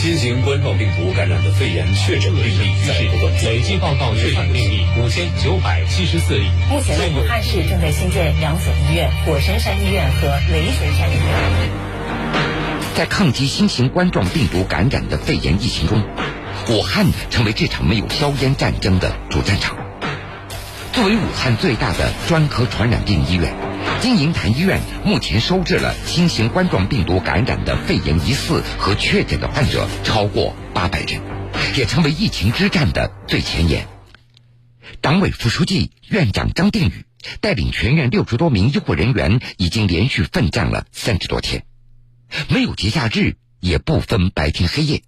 新型冠状病毒感染的肺炎确诊病例在不断，累计报告确诊病例五千九百七十四例。目前，武汉市正在新建两所医院：火神山医院和雷神山医院。在抗击新型冠状病毒感染的肺炎疫情中，武汉成为这场没有硝烟战争的主战场。作为武汉最大的专科传染病医院，金银潭医院目前收治了新型冠状病毒感染的肺炎疑似和确诊的患者超过八百人，也成为疫情之战的最前沿。党委副书记、院长张定宇带领全院六十多名医护人员，已经连续奋战了三十多天，没有节假日，也不分白天黑夜，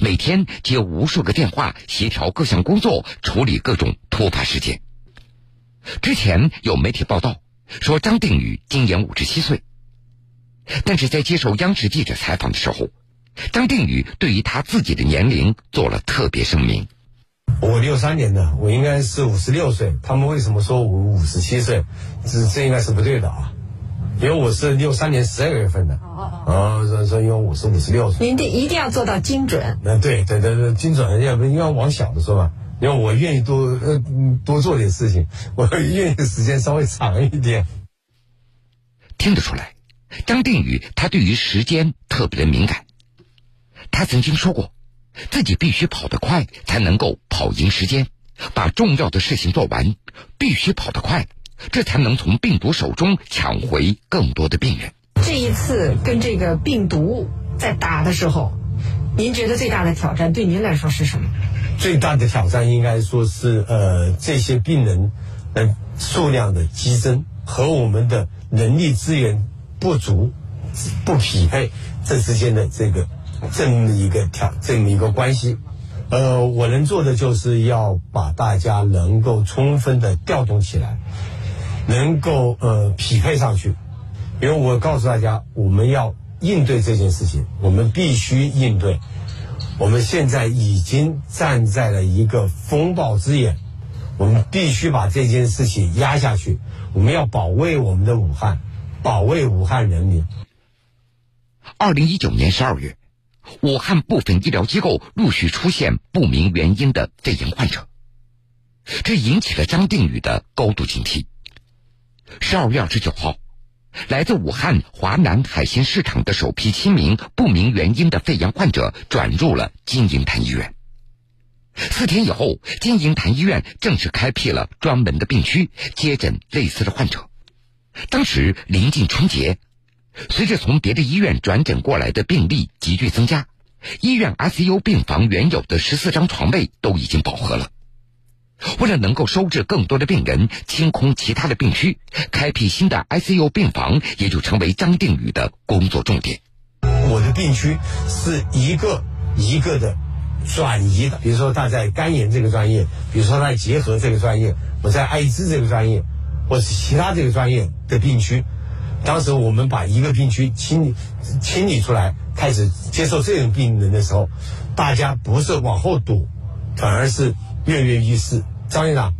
每天接无数个电话，协调各项工作，处理各种突发事件。之前有媒体报道说张定宇今年五十七岁，但是在接受央视记者采访的时候，张定宇对于他自己的年龄做了特别声明。我六三年的，我应该是五十六岁。他们为什么说我五十七岁？这这应该是不对的啊，因为我是六三年十二月份的。哦哦所以说因为我是五十六岁。您得一定要做到精准。那对对对对，精准要不要往小的说嘛？因为我愿意多呃多做点事情，我愿意时间稍微长一点。听得出来，张定宇他对于时间特别的敏感。他曾经说过，自己必须跑得快，才能够跑赢时间，把重要的事情做完。必须跑得快，这才能从病毒手中抢回更多的病人。这一次跟这个病毒在打的时候，您觉得最大的挑战对您来说是什么？最大的挑战应该说是呃这些病人的数量的激增和我们的人力资源不足不匹配这之间的这个这么一个挑这么一个关系。呃，我能做的就是要把大家能够充分的调动起来，能够呃匹配上去。因为我告诉大家，我们要应对这件事情，我们必须应对。我们现在已经站在了一个风暴之眼，我们必须把这件事情压下去。我们要保卫我们的武汉，保卫武汉人民。二零一九年十二月，武汉部分医疗机构陆续出现不明原因的肺炎患者，这引起了张定宇的高度警惕。十二月二十九号。来自武汉华南海鲜市场的首批七名不明原因的肺炎患者转入了金银潭医院。四天以后，金银潭医院正式开辟了专门的病区，接诊类似的患者。当时临近春节，随着从别的医院转诊过来的病例急剧增加，医院 ICU 病房原有的十四张床位都已经饱和了。为了能够收治更多的病人，清空其他的病区，开辟新的 ICU 病房，也就成为张定宇的工作重点。我的病区是一个一个的转移的，比如说他在肝炎这个专业，比如说他在结核这个专业，我在艾滋这个专业，或是其他这个专业的病区。当时我们把一个病区清理清理出来，开始接受这种病人的时候，大家不是往后躲，反而是跃跃欲试。张院长，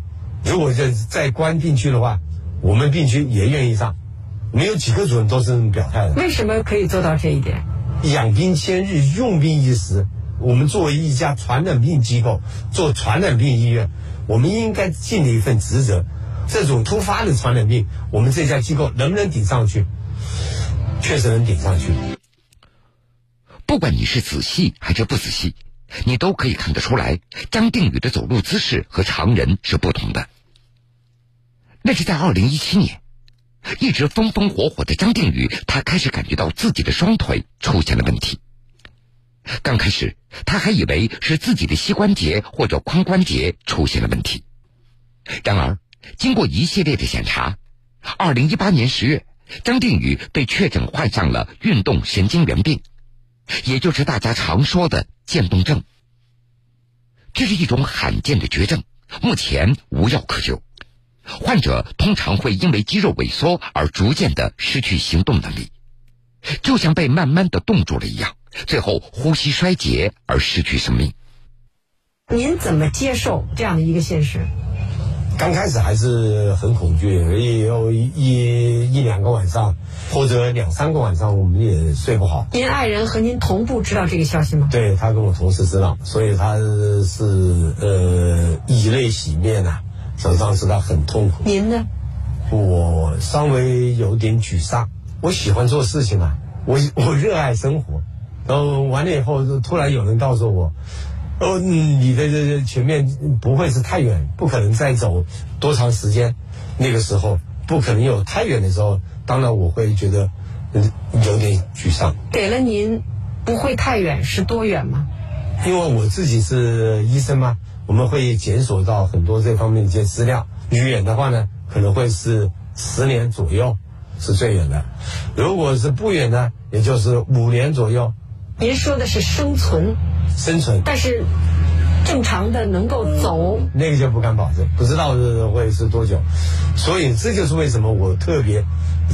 如果在在关病区的话，我们病区也愿意上。没有几个主任都是这么表态的。为什么可以做到这一点？养兵千日，用兵一时。我们作为一家传染病机构，做传染病医院，我们应该尽的一份职责。这种突发的传染病，我们这家机构能不能顶上去？确实能顶上去。不管你是仔细还是不仔细。你都可以看得出来，张定宇的走路姿势和常人是不同的。那是在二零一七年，一直风风火火的张定宇，他开始感觉到自己的双腿出现了问题。刚开始，他还以为是自己的膝关节或者髋关节出现了问题。然而，经过一系列的检查，二零一八年十月，张定宇被确诊患上了运动神经元病。也就是大家常说的渐冻症，这是一种罕见的绝症，目前无药可救。患者通常会因为肌肉萎缩而逐渐的失去行动能力，就像被慢慢的冻住了一样，最后呼吸衰竭而失去生命。您怎么接受这样的一个现实？刚开始还是很恐惧，也有一一一两个晚上，或者两三个晚上，我们也睡不好。您爱人和您同步知道这个消息吗？对他跟我同时知道，所以他是呃以泪洗面呐、所以当时他很痛苦。您呢？我稍微有点沮丧。我喜欢做事情啊，我我热爱生活。然后完了以后，突然有人告诉我，哦，嗯你的这这前面不会是太远，不可能再走多长时间。那个时候不可能有太远的时候，当然我会觉得嗯有点沮丧。给了您不会太远是多远吗？因为我自己是医生嘛，我们会检索到很多这方面的一些资料。远的话呢，可能会是十年左右是最远的；如果是不远呢，也就是五年左右您说的是生存，生存。但是正常的能够走，那个就不敢保证，不知道是会是多久。所以这就是为什么我特别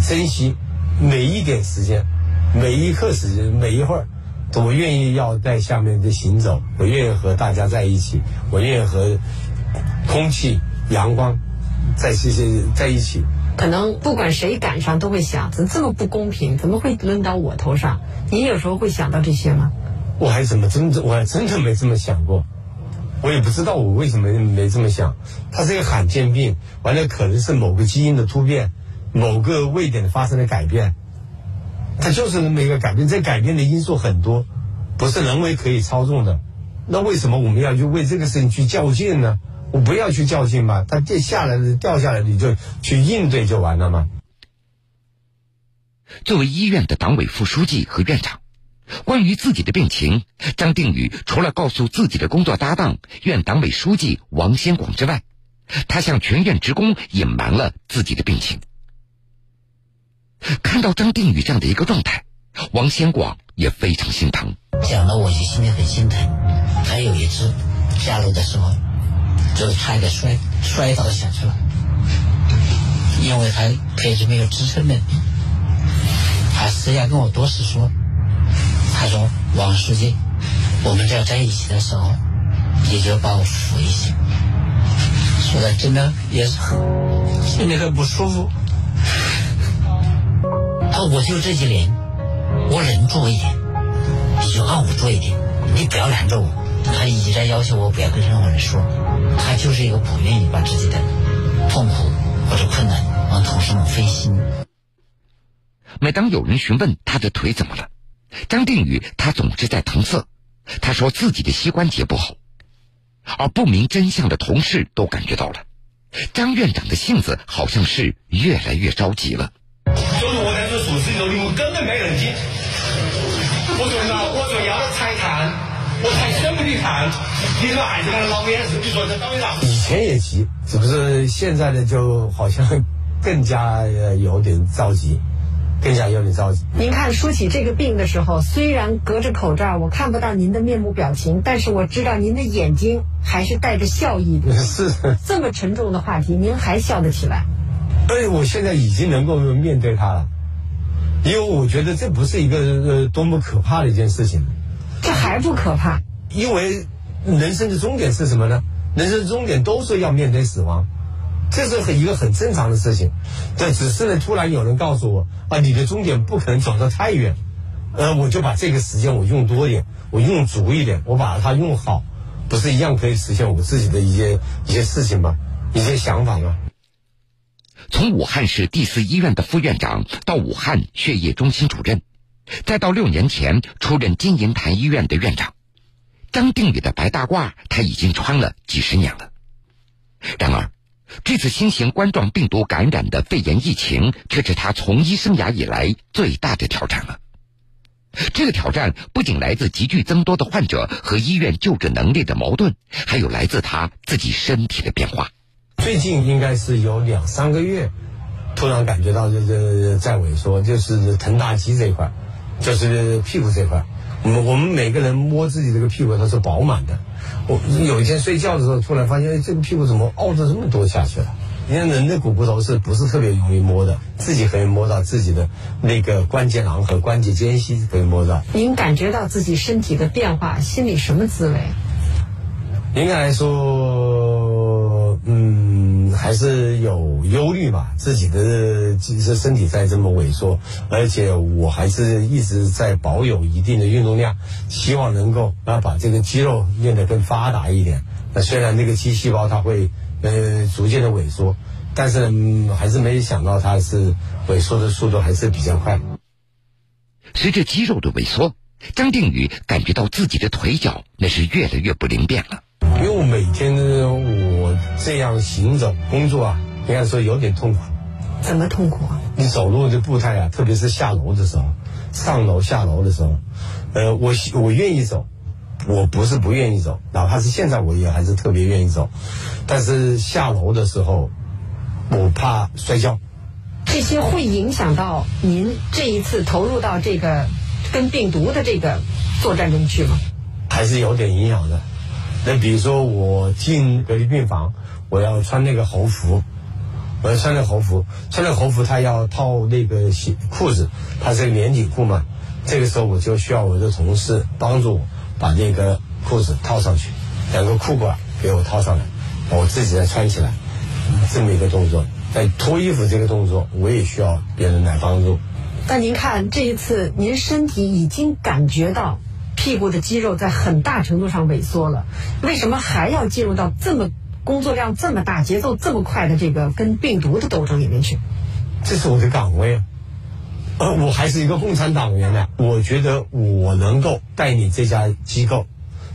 珍惜每一点时间，每一刻时间，每一会儿，我愿意要在下面的行走，我愿意和大家在一起，我愿意和空气、阳光在这些在一起。可能不管谁赶上都会想，怎么这么不公平？怎么会轮到我头上？你有时候会想到这些吗？我还怎么真的我还真的没这么想过，我也不知道我为什么没这么想。它是一个罕见病，完了可能是某个基因的突变，某个位点发生了改变，它就是那么一个改变。这改变的因素很多，不是人为可以操纵的。那为什么我们要去为这个事情去较劲呢？我不要去较劲嘛，它这下来的掉下来，你就去应对就完了嘛。作为医院的党委副书记和院长，关于自己的病情，张定宇除了告诉自己的工作搭档院党委书记王先广之外，他向全院职工隐瞒了自己的病情。看到张定宇这样的一个状态，王先广也非常心疼。讲了我就心里很心疼。还有一次下楼的时候，就差一点摔摔倒下去了，因为他腿是没有支撑的。他私下跟我多次说，他说王书记，我们在在一起的时候，你就把我扶一下。说的真的也是心里很不舒服。他我就这几年，我能做一点，你就让我做一点，你不要拦着我。他一直在要求我不要跟任何人说，他就是一个不愿意把自己的痛苦或者困难让同事们分心。每当有人询问他的腿怎么了，张定宇他总是在搪塞。他说自己的膝关节不好，而不明真相的同事都感觉到了，张院长的性子好像是越来越着急了。就是我在做手术的时候，你们根本没人进。我说那我说要裁谈，我才舍不得谈。你说还是那老眼神，你说这张院长。以前也急，只不是现在呢，就好像更加呃有点着急，更加有点着急。您看说起这个病的时候，虽然隔着口罩，我看不到您的面部表情，但是我知道您的眼睛还是带着笑意的。是，这么沉重的话题，您还笑得起来？所以我现在已经能够面对它了，因为我觉得这不是一个呃多么可怕的一件事情，这还不可怕？因为人生的终点是什么呢？人生的终点都是要面对死亡，这是很一个很正常的事情。但，只是呢，突然有人告诉我啊，你的终点不可能走得太远，呃，我就把这个时间我用多一点，我用足一点，我把它用好，不是一样可以实现我自己的一些一些事情吗？一些想法吗？从武汉市第四医院的副院长到武汉血液中心主任，再到六年前出任金银潭医院的院长，张定宇的白大褂他已经穿了几十年了。然而，这次新型冠状病毒感染的肺炎疫情，却是他从医生涯以来最大的挑战了。这个挑战不仅来自急剧增多的患者和医院救治能力的矛盾，还有来自他自己身体的变化。最近应该是有两三个月，突然感觉到这这在萎缩，就是臀大肌这一块，就是屁股这一块。我们我们每个人摸自己这个屁股它是饱满的。我有一天睡觉的时候，突然发现，哎，这个屁股怎么凹着这么多下去了？你看人的股骨头是不是特别容易摸的？自己可以摸到自己的那个关节囊和关节间隙可以摸到。您感觉到自己身体的变化，心里什么滋味？应该来说，是有忧虑嘛，自己的其实身体在这么萎缩，而且我还是一直在保有一定的运动量，希望能够啊把这个肌肉练得更发达一点。那虽然那个肌细胞它会呃逐渐的萎缩，但是、嗯、还是没想到它是萎缩的速度还是比较快。随着肌肉的萎缩，张定宇感觉到自己的腿脚那是越来越不灵便了。因为我每天我这样行走工作啊，应该说有点痛苦。怎么痛苦啊？你走路的步态啊，特别是下楼的时候，上楼下楼的时候，呃，我我愿意走，我不是不愿意走，哪怕是现在我也还是特别愿意走，但是下楼的时候，我怕摔跤。这些会影响到您这一次投入到这个跟病毒的这个作战中去吗？还是有点影响的。那比如说我进隔离病房，我要穿那个猴服，我要穿那个猴服，穿那个猴服，他要套那个鞋裤子，它是个连体裤嘛。这个时候我就需要我的同事帮助我把那个裤子套上去，两个裤管给我套上来，我自己再穿起来，这么一个动作。在脱衣服这个动作，我也需要别人来帮助。但您看这一次，您身体已经感觉到屁股的肌肉在很大程度上萎缩了，为什么还要进入到这么工作量这么大、节奏这么快的这个跟病毒的斗争里面去？这是我的岗位啊，呃，我还是一个共产党员呢。我觉得我能够带领这家机构，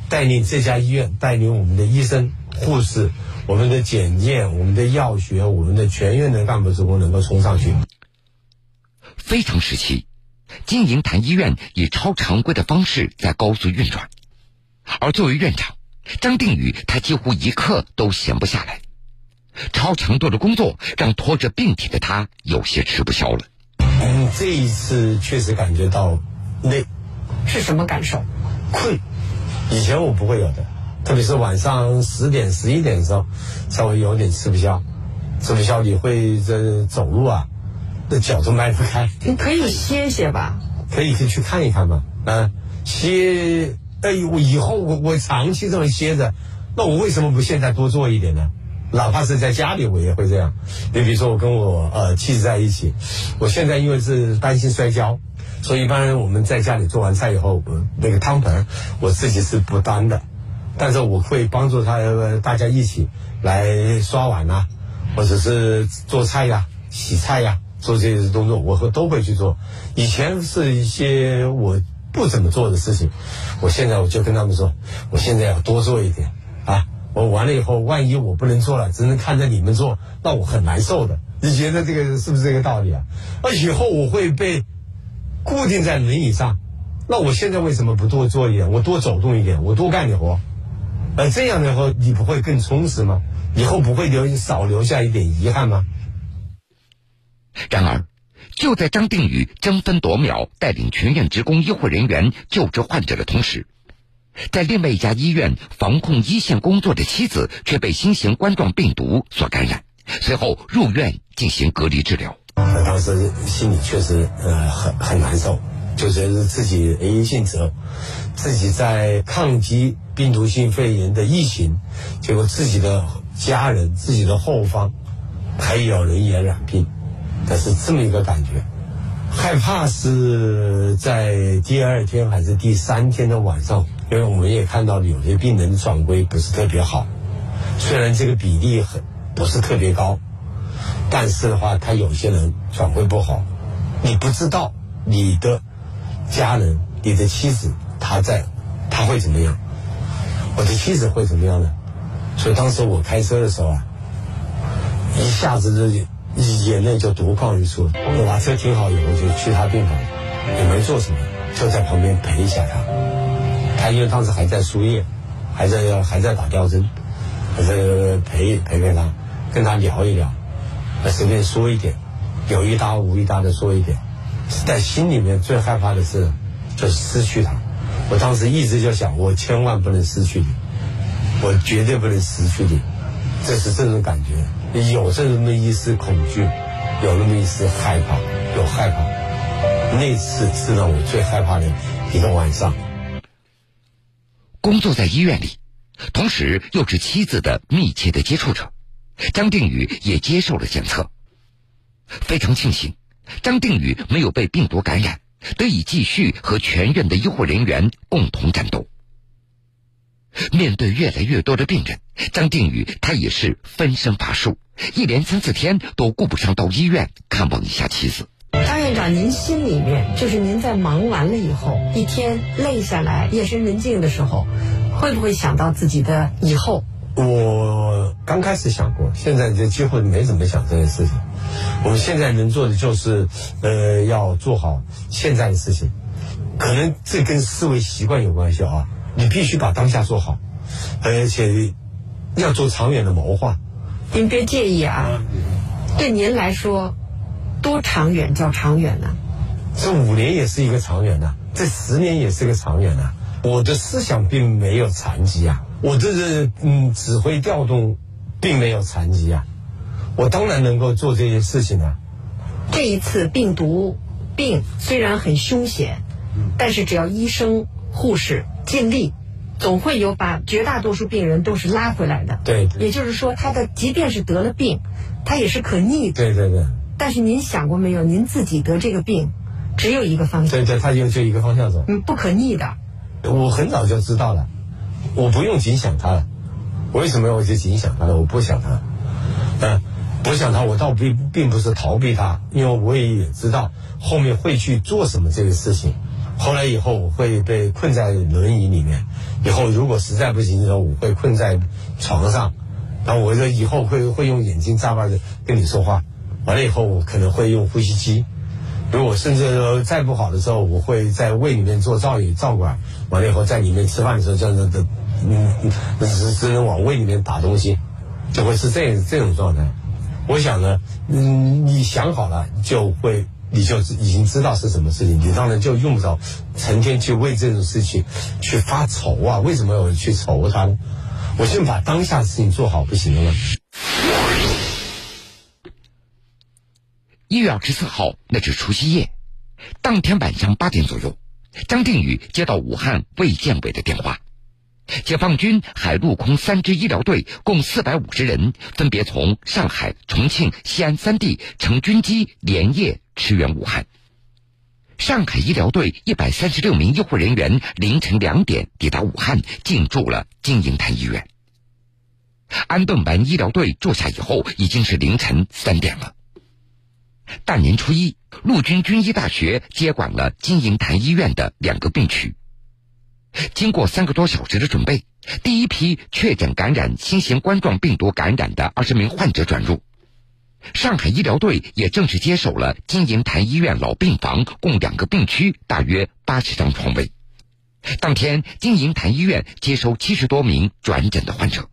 带领这家医院，带领我们的医生、护士。我们的检验、我们的药学、我们的全院的干部职工能够冲上去。非常时期，金银潭医院以超常规的方式在高速运转，而作为院长，张定宇他几乎一刻都闲不下来。超强度的工作让拖着病体的他有些吃不消了。嗯，这一次确实感觉到累，是什么感受？困，以前我不会有的。特别是晚上十点、十一点的时候，稍微有点吃不消，吃不消你会这走路啊，那脚都迈不开。你可以歇歇吧，可以先去看一看嘛，啊，歇，哎，我以后我我长期这么歇着，那我为什么不现在多做一点呢？哪怕是在家里，我也会这样。你比如说，我跟我呃妻子在一起，我现在因为是担心摔跤，所以一般我们在家里做完菜以后，那个汤盆我自己是不端的。但是我会帮助他，大家一起来刷碗呐、啊，或者是做菜呀、洗菜呀，做这些动作，我会都会去做。以前是一些我不怎么做的事情，我现在我就跟他们说，我现在要多做一点啊！我完了以后，万一我不能做了，只能看着你们做，那我很难受的。你觉得这个是不是这个道理啊？那以后我会被固定在轮椅上，那我现在为什么不多做一点？我多走动一点，我多干点活。呃，这样的话，你不会更充实吗？以后不会留少留下一点遗憾吗？然而，就在张定宇争分夺秒带领全院职工医护人员救治患者的同时，在另外一家医院防控一线工作的妻子却被新型冠状病毒所感染，随后入院进行隔离治疗。当时心里确实呃很很难受，就觉得自己哎姓责，自己在抗击病毒性肺炎的疫情，结果自己的家人、自己的后方还有人也染病，但是这么一个感觉，害怕是在第二天还是第三天的晚上，因为我们也看到有些病人转归不是特别好，虽然这个比例很不是特别高。但是的话，他有些人转归不好，你不知道你的家人、你的妻子他在，他会怎么样？我的妻子会怎么样呢？所以当时我开车的时候啊，一下子就眼泪就夺眶而出。我把车停好以后就去他病房，也没做什么，就在旁边陪一下他。他因为当时还在输液，还在还在打吊针，还在陪陪陪他，跟他聊一聊。随便说一点，有一搭无一搭的说一点，在心里面最害怕的是，就是失去他。我当时一直就想，我千万不能失去你，我绝对不能失去你。这是这种感觉，有这么一丝恐惧，有那么一丝害怕，有害怕。那次是让我最害怕的一个晚上。工作在医院里，同时又是妻子的密切的接触者。张定宇也接受了检测。非常庆幸，张定宇没有被病毒感染，得以继续和全院的医护人员共同战斗。面对越来越多的病人，张定宇他也是分身乏术，一连三四天都顾不上到医院看望一下妻子。张院长，您心里面就是您在忙完了以后，一天累下来，夜深人静的时候，会不会想到自己的以后？我刚开始想过，现在就几乎没怎么想这件事情。我们现在能做的就是，呃，要做好现在的事情。可能这跟思维习惯有关系啊。你必须把当下做好，而且要做长远的谋划。您别介意啊，对您来说，多长远叫长远呢、这五年也是一个长远呐、这十年也是个长远呐、我的思想并没有残疾啊，我这是嗯指挥调动并没有残疾啊，我当然能够做这些事情啊。这一次病毒病虽然很凶险，但是只要医生、护士尽力，总会有把绝大多数病人都是拉回来的。对对也就是说，他的即便是得了病，他也是可逆的。对对对但是您想过没有？您自己得这个病，只有一个方向，对对，他就就一个方向走。嗯，不可逆的。我很早就知道了，我不用紧想他了。为什么我就仅想他了？我不想他，嗯，不想他，我倒并并不是逃避他，因为我也知道后面会去做什么这个事情。后来以后我会被困在轮椅里面，以后如果实在不行的时候，我会困在床上，然后我就以后会会用眼睛眨巴着跟你说话，完了以后我可能会用呼吸机。如果甚至说再不好的时候，我会在胃里面做造影造管，完了以后在里面吃饭的时候，这样子的，嗯，嗯只只能往胃里面打东西，就会是这这种状态。我想呢，嗯，你想好了就会，你就已经知道是什么事情，你当然就用不着成天去为这种事情去发愁啊。为什么我去愁它呢？我先把当下的事情做好不行了吗？一月二十四号，那是除夕夜，当天晚上八点左右，张定宇接到武汉卫健委的电话，解放军海陆空三支医疗队共四百五十人，分别从上海、重庆、西安三地乘军机连夜驰援武汉。上海医疗队一百三十六名医护人员凌晨两点抵达武汉，进驻了金银潭医院。安顿完医疗队坐下以后，已经是凌晨三点了。大年初一，陆军军医大学接管了金银潭医院的两个病区。经过三个多小时的准备，第一批确诊感染新型冠状病毒感染的二十名患者转入。上海医疗队也正式接手了金银潭医院老病房共两个病区，大约八十张床位。当天，金银潭医院接收七十多名转诊的患者。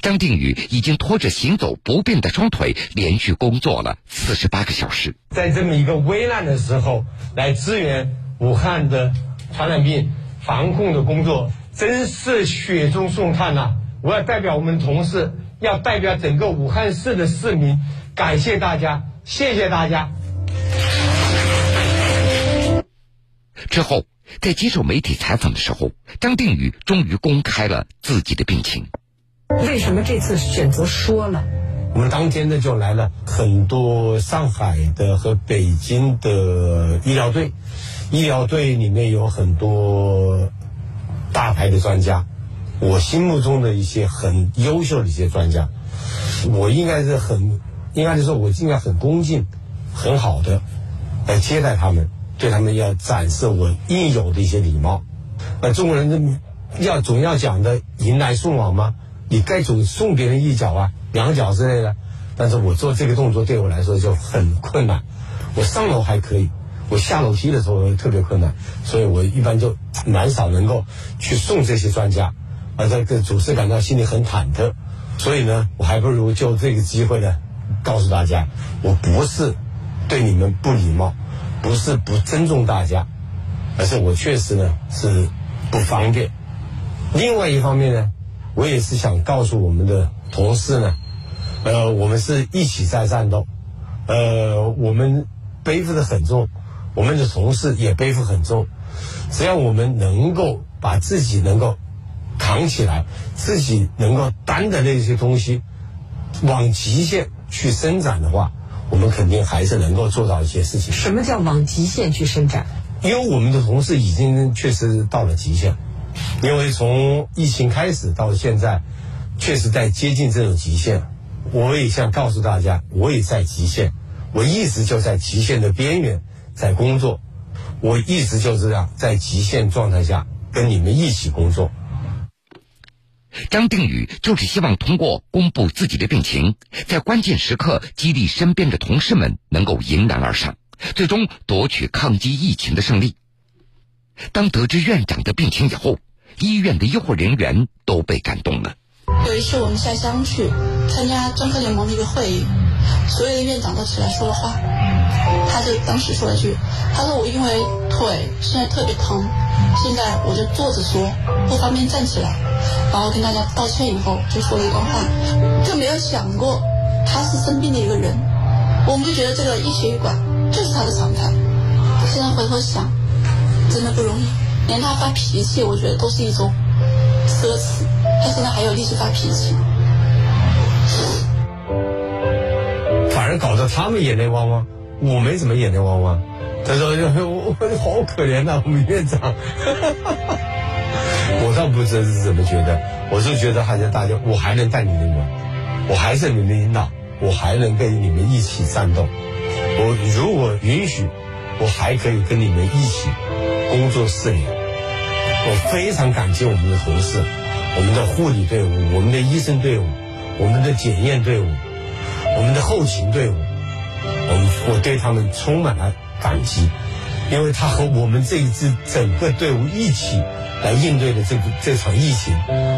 张定宇已经拖着行走不便的双腿，连续工作了四十八个小时。在这么一个危难的时候，来支援武汉的传染病防控的工作，真是雪中送炭呐、我要代表我们同事，要代表整个武汉市的市民，感谢大家，谢谢大家。之后，在接受媒体采访的时候，张定宇终于公开了自己的病情。为什么这次选择说了？我们当天呢就来了很多上海的和北京的医疗队，医疗队里面有很多大牌的专家，我心目中的一些很优秀的一些专家，我应该是很，应该是说我应该很恭敬、很好的来接待他们，对他们要展示我应有的一些礼貌。呃，中国人的要总要讲的迎来送往吗？你该总送别人一脚啊，两脚之类的。但是我做这个动作对我来说就很困难。我上楼还可以，我下楼梯的时候特别困难，所以我一般就蛮少能够去送这些专家，啊，这个主持感到心里很忐忑。所以呢，我还不如就这个机会呢，告诉大家，我不是对你们不礼貌，不是不尊重大家，而是我确实呢是不方便。另外一方面呢，我也是想告诉我们的同事呢，呃，我们是一起在战斗，呃，我们背负的很重，我们的同事也背负很重，只要我们能够把自己能够扛起来，自己能够担的那些东西，往极限去伸展的话，我们肯定还是能够做到一些事情。什么叫往极限去伸展？因为我们的同事已经确实到了极限，因为从疫情开始到现在，确实在接近这种极限。我也想告诉大家，我也在极限，我一直就在极限的边缘在工作，我一直就这样在极限状态下跟你们一起工作。张定宇就是希望通过公布自己的病情，在关键时刻激励身边的同事们能够迎难而上，最终夺取抗击疫情的胜利。当得知院长的病情以后，医院的医护人员都被感动了。有一次我们下乡去参加专科联盟的一个会议，所有的院长都起来说了话。他就当时说了一句：“他说我因为腿现在特别疼，现在我就坐着说，不方便站起来。”然后跟大家道歉以后，就说了一段话，就没有想过他是生病的一个人。我们就觉得这个医学馆就是他的常态。现在回头想，真的不容易，连他发脾气，我觉得都是一种奢侈。他现在还有力气发脾气，反而搞得他们眼泪汪汪，我没怎么眼泪汪汪。他说：“我我好可怜呐、我们院长。”我倒不知道是怎么觉得，我是觉得还是大家，我还能带你们玩，我还是你们的领导，我还能跟你们一起战斗。我如果允许，我还可以跟你们一起工作四年。我非常感激我们的同事。我们的护理队伍，我们的医生队伍，我们的检验队伍，我们的后勤队伍，我对他们充满了感激，因为他和我们这一支整个队伍一起来应对的这个这场疫情，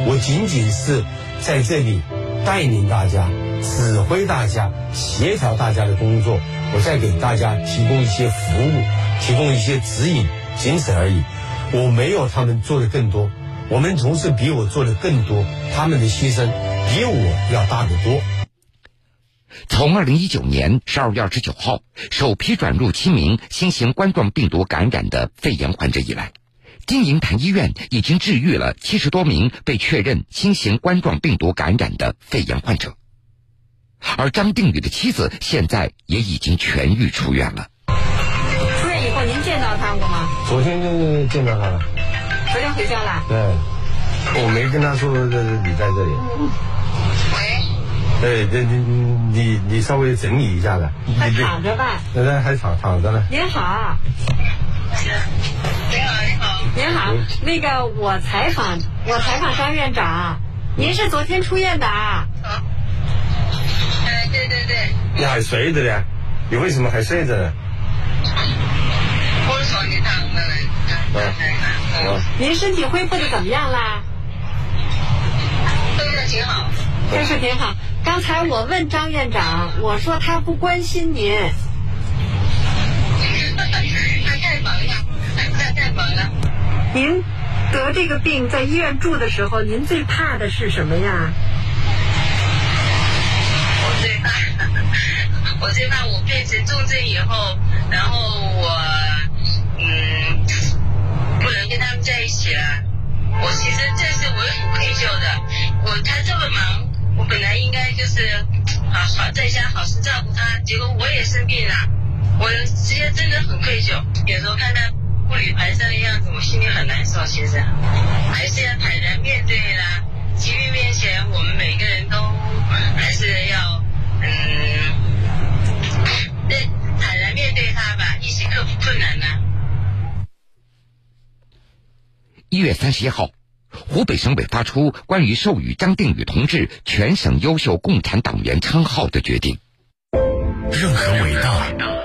我仅仅是在这里带领大家、指挥大家、协调大家的工作，我再给大家提供一些服务、提供一些指引，仅此而已。我没有他们做的更多。我们同事比我做的更多，他们的牺牲比我要大得多。从二零一九年十二月二十九号首批转入七名新型冠状病毒感染的肺炎患者以来，金银潭医院已经治愈了七十多名被确认新型冠状病毒感染的肺炎患者，而张定宇的妻子现在也已经痊愈出院了。出院以后，您见到他过吗？昨天就见到他了。昨天回家了。对，我没跟他说你在这里。喂。对，这你你你稍微整理一下子。还躺着吧？现在还躺躺着呢。您好。您好，您好。您好，那个我采访我采访张院长，您是昨天出院的啊？哎，对对对。你还睡着呢？你为什么还睡着呢？我说你躺着呢。嗯。您身体恢复的怎么样啦？恢复的挺好。恢复挺好。刚才我问张院长，我说他不关心您。他太忙了，他太忙了。您得这个病在医院住的时候，您最怕的是什么呀？我最怕，我最怕我变成重症以后，然后我嗯不能跟他们在一起了。我其实这是我很愧疚的。我他这么忙，我本来应该是好好在家好生照顾他，结果我也生病了，我其实真的很愧疚。有时候看他步履蹒跚的样子，我心里很难受。其实还是要坦然面对啦。疾病面前，我们每个人都还是要嗯，对，坦然面对他吧，一起克服困难呢。一月三十一号，湖北省委发出关于授予张定宇同志全省优秀共产党员称号的决定。任何伟大。